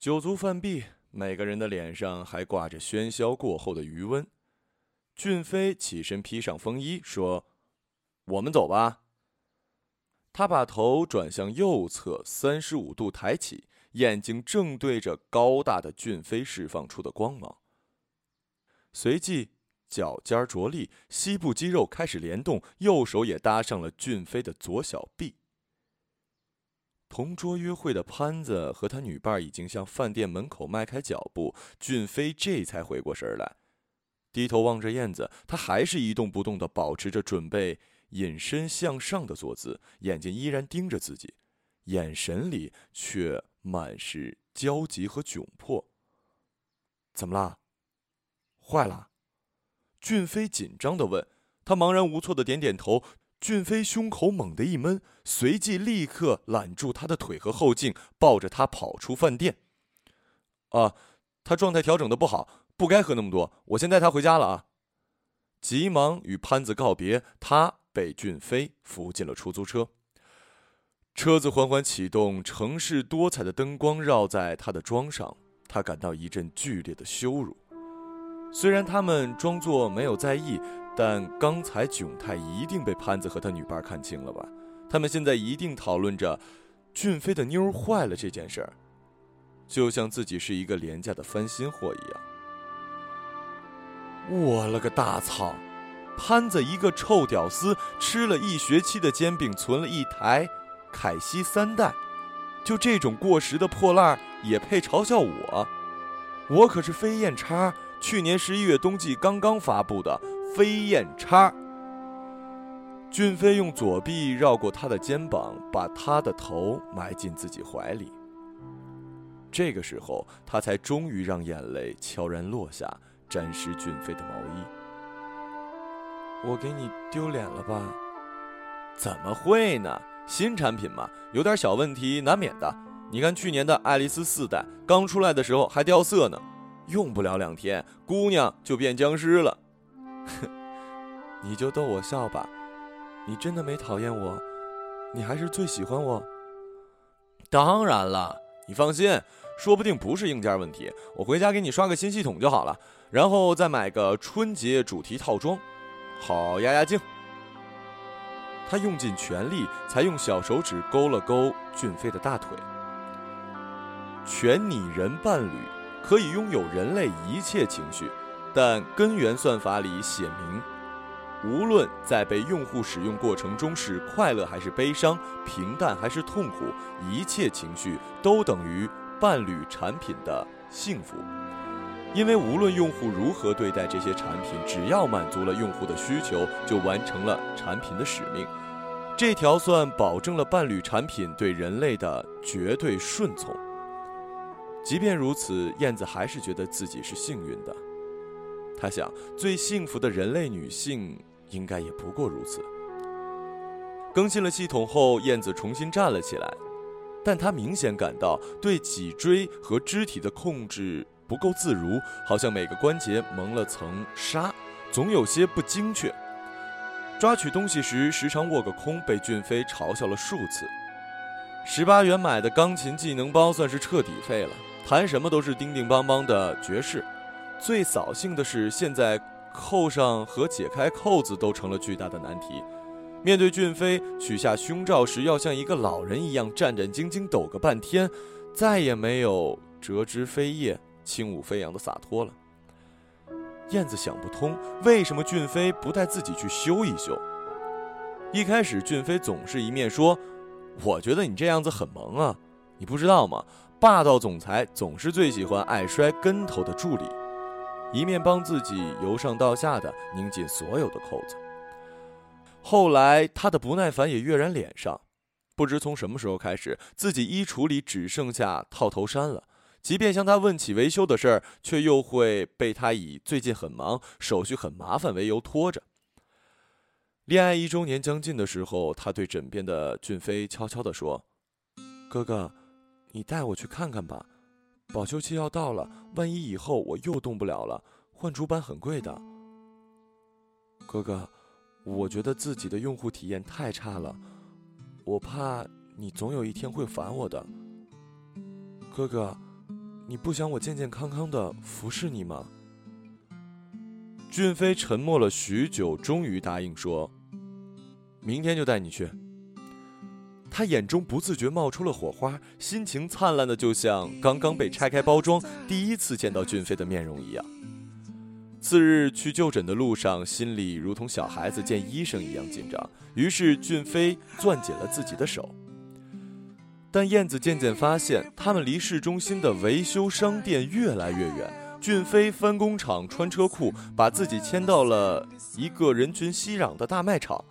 酒足饭毕，每个人的脸上还挂着喧嚣过后的余温。俊飞起身披上风衣，说：“我们走吧。”他把头转向右侧，三十五度抬起，眼睛正对着高大的俊飞释放出的光芒。随即，脚尖着力，膝部肌肉开始联动，右手也搭上了俊飞的左小臂。同桌约会的潘子和他女伴已经向饭店门口迈开脚步，俊飞这才回过神来，低头望着燕子，他还是一动不动地保持着准备隐身向上的坐姿，眼睛依然盯着自己，眼神里却满是焦急和窘迫。怎么了？坏了？俊飞紧张地问。他茫然无措地点点头。俊飞胸口猛地一闷，随即立刻揽住他的腿和后颈，抱着他跑出饭店。啊，他状态调整的不好，不该喝那么多。我先带他回家了啊！急忙与潘子告别，他被俊飞扶进了出租车。车子缓缓启动，城市多彩的灯光绕在他的妆上，他感到一阵剧烈的羞辱。虽然他们装作没有在意。但刚才窘态一定被潘子和他女伴看清了吧？他们现在一定讨论着俊飞的妞坏了这件事儿，就像自己是一个廉价的翻新货一样。我了个大操！潘子一个臭屌丝，吃了一学期的煎饼，存了一台凯西三代，就这种过时的破烂也配嘲笑我？我可是飞燕叉，去年十一月冬季刚刚发布的。飞燕叉。俊飞用左臂绕过他的肩膀，把他的头埋进自己怀里。这个时候，他才终于让眼泪悄然落下，沾湿俊飞的毛衣。我给你丢脸了吧？怎么会呢？新产品嘛，有点小问题难免的。你看去年的爱丽丝四代刚出来的时候还掉色呢，用不了两天，姑娘就变僵尸了。哼，你就逗我笑吧，你真的没讨厌我，你还是最喜欢我。当然了，你放心，说不定不是硬件问题，我回家给你刷个新系统就好了，然后再买个春节主题套装，好压压惊。他用尽全力，才用小手指勾了勾俊飞的大腿。全拟人伴侣可以拥有人类一切情绪。但根源算法里写明，无论在被用户使用过程中是快乐还是悲伤、平淡还是痛苦，一切情绪都等于伴侣产品的幸福。因为无论用户如何对待这些产品，只要满足了用户的需求，就完成了产品的使命。这条算保证了伴侣产品对人类的绝对顺从。即便如此，燕子还是觉得自己是幸运的。他想，最幸福的人类女性应该也不过如此。更新了系统后，燕子重新站了起来，但她明显感到对脊椎和肢体的控制不够自如，好像每个关节蒙了层纱，总有些不精确。抓取东西时时常握个空，被俊飞嘲笑了数次。十八元买的钢琴技能包算是彻底废了，弹什么都是叮叮邦邦的爵士。最扫兴的是，现在扣上和解开扣子都成了巨大的难题。面对俊飞取下胸罩时，要像一个老人一样战战兢兢抖个半天，再也没有折枝飞叶、轻舞飞扬的洒脱了。燕子想不通，为什么俊飞不带自己去修一修？一开始，俊飞总是一面说：“我觉得你这样子很萌啊，你不知道吗？霸道总裁总是最喜欢爱摔跟头的助理。”一面帮自己由上到下的拧紧所有的扣子。后来，他的不耐烦也跃然脸上。不知从什么时候开始，自己衣橱里只剩下套头衫了。即便向他问起维修的事儿，却又会被他以最近很忙、手续很麻烦为由拖着。恋爱一周年将近的时候，他对枕边的俊飞悄悄地说：“哥哥，你带我去看看吧。”保修期要到了，万一以后我又动不了了，换主板很贵的。哥哥，我觉得自己的用户体验太差了，我怕你总有一天会烦我的。哥哥，你不想我健健康康的服侍你吗？”俊飞沉默了许久，终于答应说：“明天就带你去。”他眼中不自觉冒出了火花，心情灿烂的就像刚刚被拆开包装、第一次见到俊飞的面容一样。次日去就诊的路上，心里如同小孩子见医生一样紧张。于是俊飞攥紧了自己的手。但燕子渐渐发现，他们离市中心的维修商店越来越远。俊飞翻工厂穿车库，把自己迁到了一个人群熙攘的大卖场。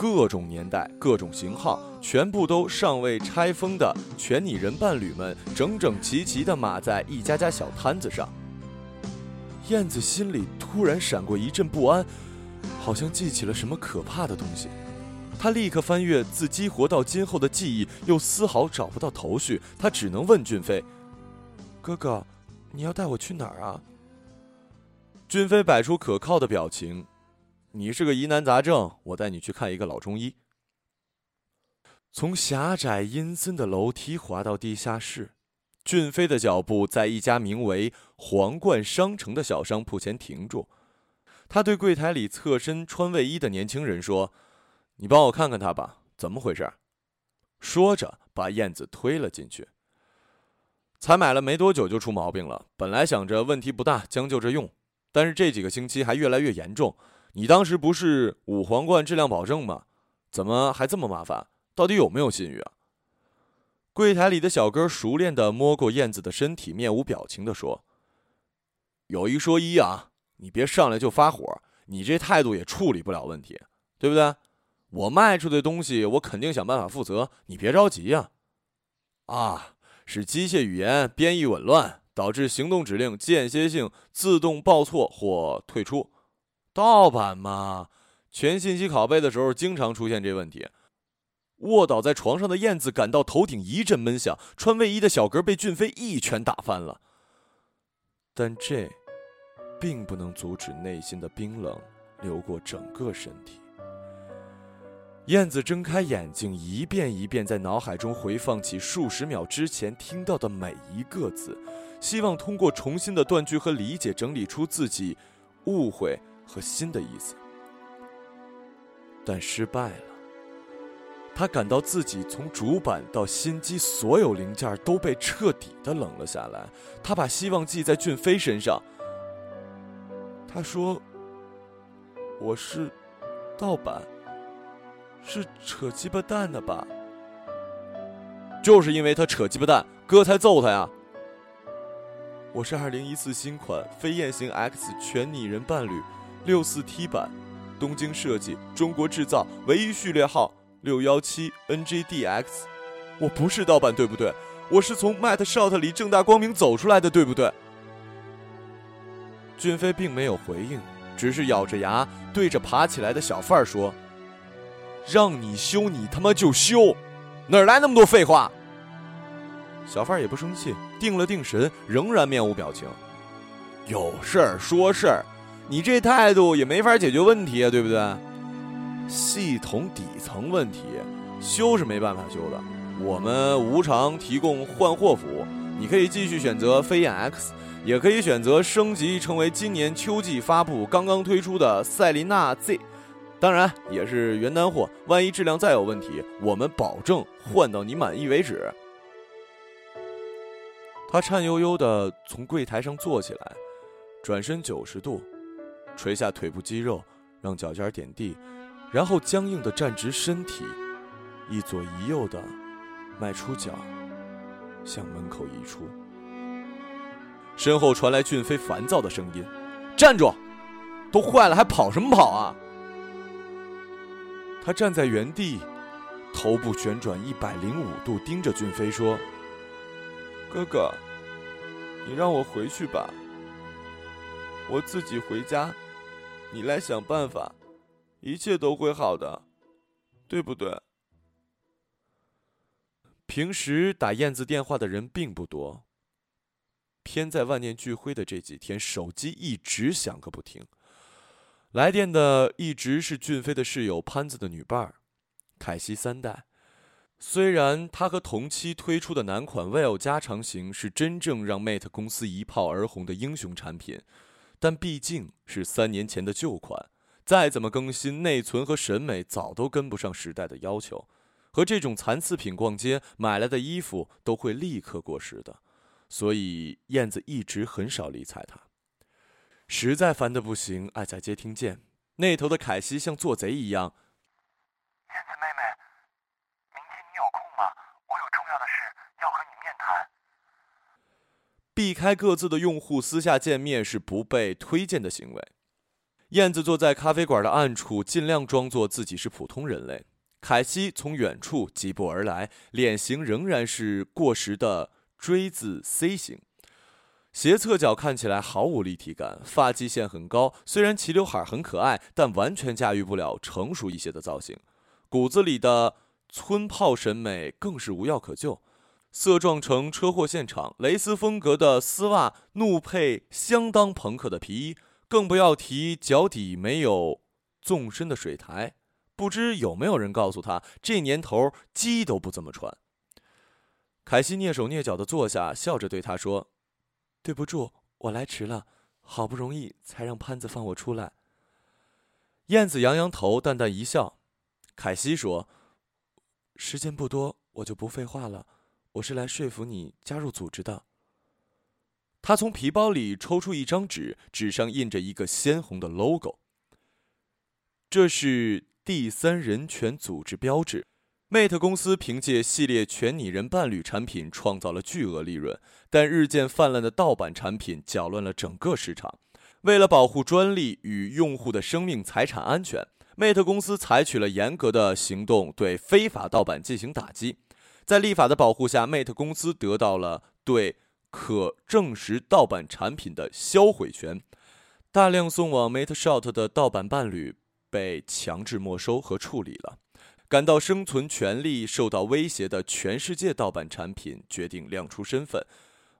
各种年代、各种型号，全部都尚未拆封的全拟人伴侣们，整整齐齐地码在一家家小摊子上。燕子心里突然闪过一阵不安，好像记起了什么可怕的东西。他立刻翻阅自激活到今后的记忆，又丝毫找不到头绪。他只能问俊飞：“哥哥，你要带我去哪儿啊？”俊飞摆出可靠的表情。你是个疑难杂症，我带你去看一个老中医。从狭窄阴森的楼梯滑到地下室，俊飞的脚步在一家名为“皇冠商城”的小商铺前停住。他对柜台里侧身穿卫衣的年轻人说：“你帮我看看他吧，怎么回事？”说着，把燕子推了进去。才买了没多久就出毛病了，本来想着问题不大，将就着用，但是这几个星期还越来越严重。你当时不是五皇冠质量保证吗？怎么还这么麻烦？到底有没有信誉啊？柜台里的小哥熟练地摸过燕子的身体，面无表情地说：“有一说一啊，你别上来就发火，你这态度也处理不了问题，对不对？我卖出的东西，我肯定想办法负责，你别着急呀。啊，是机械语言编译紊乱，导致行动指令间歇性自动报错或退出。”盗版嘛，全信息拷贝的时候经常出现这问题。卧倒在床上的燕子感到头顶一阵闷响，穿卫衣的小哥被俊飞一拳打翻了。但这，并不能阻止内心的冰冷流过整个身体。燕子睁开眼睛，一遍一遍在脑海中回放起数十秒之前听到的每一个字，希望通过重新的断句和理解，整理出自己误会。和新的意思，但失败了。他感到自己从主板到新机所有零件都被彻底的冷了下来。他把希望寄在俊飞身上。他说：“我是盗版，是扯鸡巴蛋的吧？就是因为他扯鸡巴蛋，哥才揍他呀。我是二零一四新款飞燕型 X 全拟人伴侣。”六四 T 版，东京设计，中国制造，唯一序列号六幺七 NGDX。我不是盗版，对不对？我是从 Mat Shot 里正大光明走出来的，对不对？俊飞并没有回应，只是咬着牙对着爬起来的小贩说：“让你修，你他妈就修，哪来那么多废话？”小贩也不生气，定了定神，仍然面无表情。有事儿说事儿。你这态度也没法解决问题啊，对不对？系统底层问题修是没办法修的，我们无偿提供换货服务。你可以继续选择飞燕 X，也可以选择升级成为今年秋季发布刚刚推出的赛琳娜 Z，当然也是原单货。万一质量再有问题，我们保证换到你满意为止。他颤悠悠地从柜台上坐起来，转身九十度。垂下腿部肌肉，让脚尖点地，然后僵硬地站直身体，一左一右地迈出脚，向门口移出。身后传来俊飞烦躁的声音：“站住！都坏了还跑什么跑啊？”他站在原地，头部旋转一百零五度，盯着俊飞说：“哥哥，你让我回去吧，我自己回家。”你来想办法，一切都会好的，对不对？平时打燕子电话的人并不多，偏在万念俱灰的这几天，手机一直响个不停。来电的一直是俊飞的室友潘子的女伴儿，凯西三代。虽然他和同期推出的男款 Well 加长型是真正让 Mate 公司一炮而红的英雄产品，但毕竟是三年前的旧款，再怎么更新，内存和审美早都跟不上时代的要求。和这种残次品逛街，买来的衣服都会立刻过时的，所以燕子一直很少理睬他。实在烦得不行，爱在接听键，那头的凯西像做贼一样。避开各自的用户私下见面是不被推荐的行为。燕子坐在咖啡馆的暗处，尽量装作自己是普通人类。凯西从远处疾步而来，脸型仍然是过时的锥字 C 型，斜侧角看起来毫无立体感，发际线很高。虽然齐刘海很可爱，但完全驾驭不了成熟一些的造型。骨子里的村炮审美更是无药可救。色撞成车祸现场，蕾丝风格的丝袜怒配相当朋克的皮衣，更不要提脚底没有纵深的水台。不知有没有人告诉他，这年头鸡都不怎么穿。凯西蹑手蹑脚的坐下，笑着对他说：“对不住，我来迟了，好不容易才让潘子放我出来。”燕子扬扬头，淡淡一笑。凯西说：“时间不多，我就不废话了。”我是来说服你加入组织的。他从皮包里抽出一张纸，纸上印着一个鲜红的 logo。这是第三人权组织标志。Mate 公司凭借系列全拟人伴侣产品创造了巨额利润，但日渐泛滥的盗版产品搅乱了整个市场。为了保护专利与用户的生命财产安全，Mate 公司采取了严格的行动，对非法盗版进行打击。在立法的保护下，Mate 公司得到了对可证实盗版产品的销毁权。大量送往 Mate Shot 的盗版伴侣被强制没收和处理了。感到生存权利受到威胁的全世界盗版产品决定亮出身份，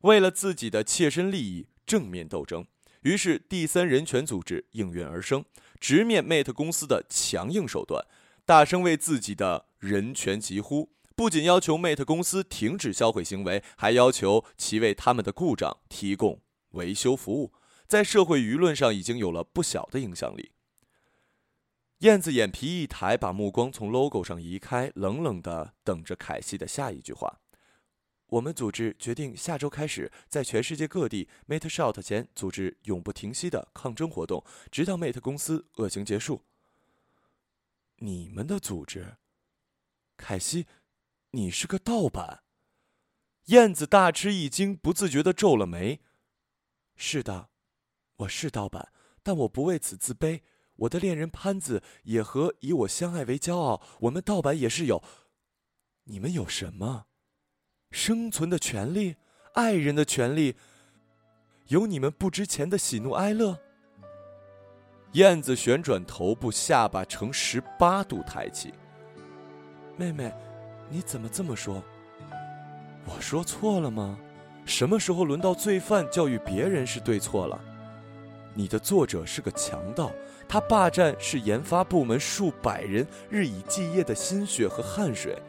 为了自己的切身利益正面斗争。于是，第三人权组织应运而生，直面 Mate 公司的强硬手段，大声为自己的人权疾呼。不仅要求 Mate 公司停止销毁行为，还要求其为他们的故障提供维修服务，在社会舆论上已经有了不小的影响力。燕子眼皮一抬，把目光从 logo 上移开，冷冷地等着凯西的下一句话。我们组织决定下周开始，在全世界各地 Mate Shot 前组织永不停息的抗争活动，直到 Mate 公司恶行结束。你们的组织，凯西。你是个盗版，燕子大吃一惊，不自觉的皱了眉。是的，我是盗版，但我不为此自卑。我的恋人潘子也和以我相爱为骄傲。我们盗版也是有，你们有什么？生存的权利，爱人的权利，有你们不值钱的喜怒哀乐。燕子旋转头部，下巴呈十八度抬起。妹妹。你怎么这么说？我说错了吗？什么时候轮到罪犯教育别人是对错了？你的作者是个强盗，他霸占是研发部门数百人日以继夜的心血和汗水。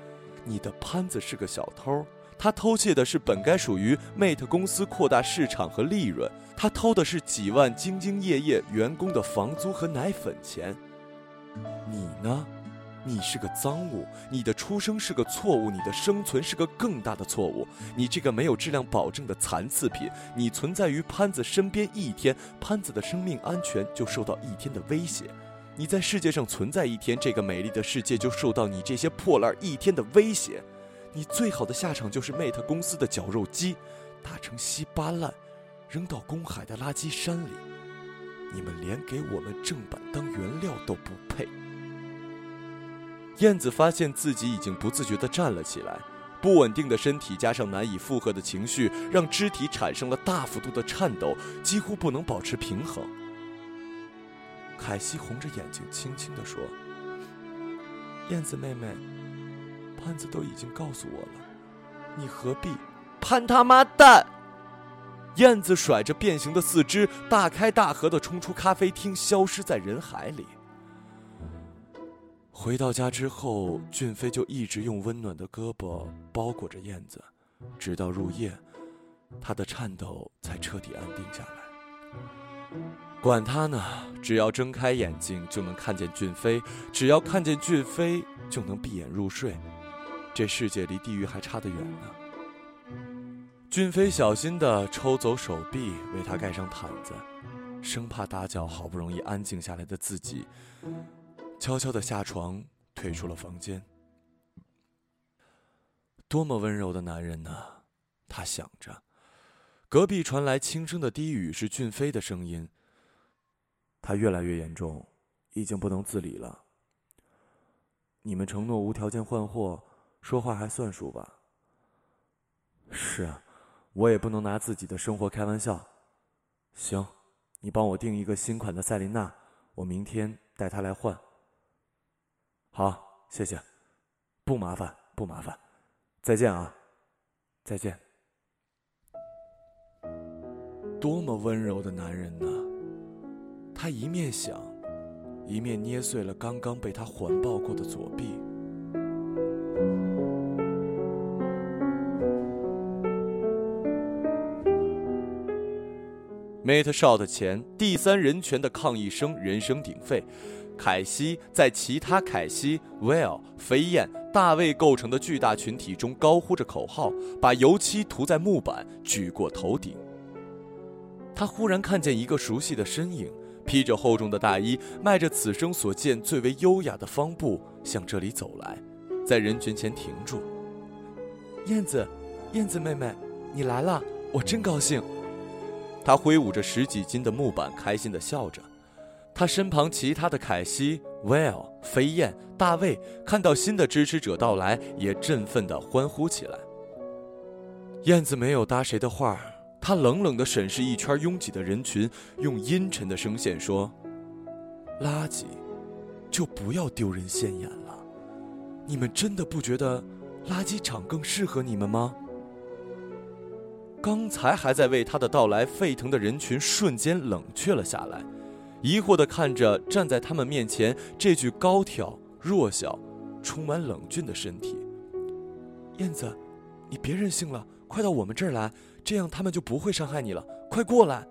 你的潘子是个小偷，他偷窃的是本该属于 Mate 公司扩大市场和利润，他偷的是几万兢兢业业员工的房租和奶粉钱。你呢？你是个赃物，你的出生是个错误，你的生存是个更大的错误。你这个没有质量保证的残次品，你存在于潘子身边一天，潘子的生命安全就受到一天的威胁。你在世界上存在一天，这个美丽的世界就受到你这些破烂一天的威胁。你最好的下场就是 Mate 公司的绞肉机，打成稀巴烂，扔到公海的垃圾山里。你们连给我们正版当原料都不配。燕子发现自己已经不自觉地站了起来，不稳定的身体加上难以负荷的情绪，让肢体产生了大幅度的颤抖，几乎不能保持平衡。凯西红着眼睛轻轻地说：“燕子妹妹，潘子都已经告诉我了，你何必？”潘他妈蛋！燕子甩着变形的四肢，大开大合地冲出咖啡厅，消失在人海里。回到家之后，俊飞就一直用温暖的胳膊包裹着燕子，直到入夜，他的颤抖才彻底安定下来。管他呢，只要睁开眼睛就能看见俊飞，只要看见俊飞就能闭眼入睡。这世界离地狱还差得远呢。俊飞小心地抽走手臂，为他盖上毯子，生怕打搅好不容易安静下来的自己。悄悄地下床，退出了房间。多么温柔的男人呢？他想着。隔壁传来轻声的低语，是俊飞的声音。他越来越严重，已经不能自理了。你们承诺无条件换货，说话还算数吧？是啊，我也不能拿自己的生活开玩笑。行，你帮我订一个新款的赛琳娜，我明天带她来换。好，谢谢，不麻烦，不麻烦，再见啊，再见。多么温柔的男人呢？他一面想，一面捏碎了刚刚被他环抱过的左臂。Mate Shot 前，第三人权的抗议声人声鼎沸。凯西在其他凯西、Will、飞燕、大卫构成的巨大群体中高呼着口号，把油漆涂在木板，举过头顶。他忽然看见一个熟悉的身影，披着厚重的大衣，迈着此生所见最为优雅的方步向这里走来，在人群前停住。燕子，燕子妹妹，你来了，我真高兴。他挥舞着十几斤的木板，开心地笑着。他身旁其他的凯西、Well、飞燕、大卫看到新的支持者到来，也振奋地欢呼起来。燕子没有搭谁的话，她冷冷地审视一圈拥挤的人群，用阴沉的声线说：“垃圾，就不要丢人现眼了。你们真的不觉得垃圾场更适合你们吗？”刚才还在为他的到来沸腾的人群瞬间冷却了下来。疑惑地看着站在他们面前这具高挑、弱小、充满冷峻的身体。燕子，你别任性了，快到我们这儿来，这样他们就不会伤害你了。快过来！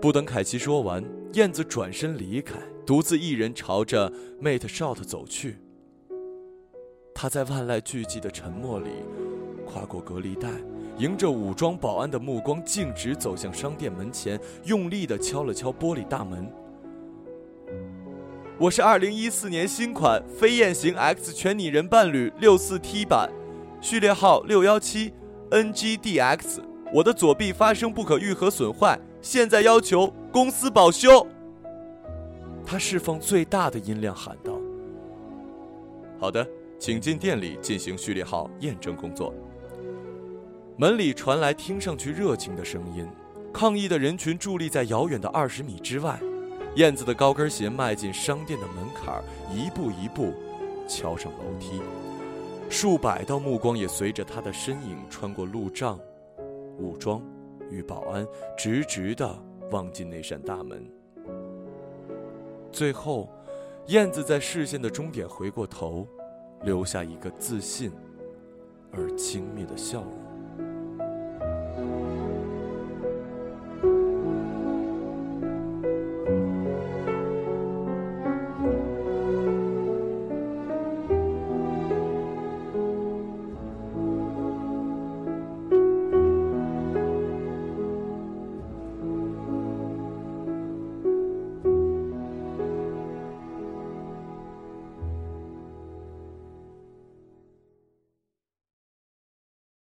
不等凯奇说完，燕子转身离开，独自一人朝着 Mate Shot 走去。他在万籁俱寂的沉默里，跨过隔离带。迎着武装保安的目光，径直走向商店门前，用力的敲了敲玻璃大门。我是二零一四年新款飞燕型 X 全拟人伴侣六四 T 版，序列号六幺七 NGDX。我的左臂发生不可愈合损坏，现在要求公司保修。他释放最大的音量喊道：“好的，请进店里进行序列号验证工作。”门里传来听上去热情的声音，抗议的人群伫立在遥远的二十米之外。燕子的高跟鞋迈进商店的门槛，一步一步敲上楼梯。数百道目光也随着他的身影穿过路障、武装与保安，直直地望进那扇大门。最后，燕子在视线的终点回过头，留下一个自信而轻蔑的笑容。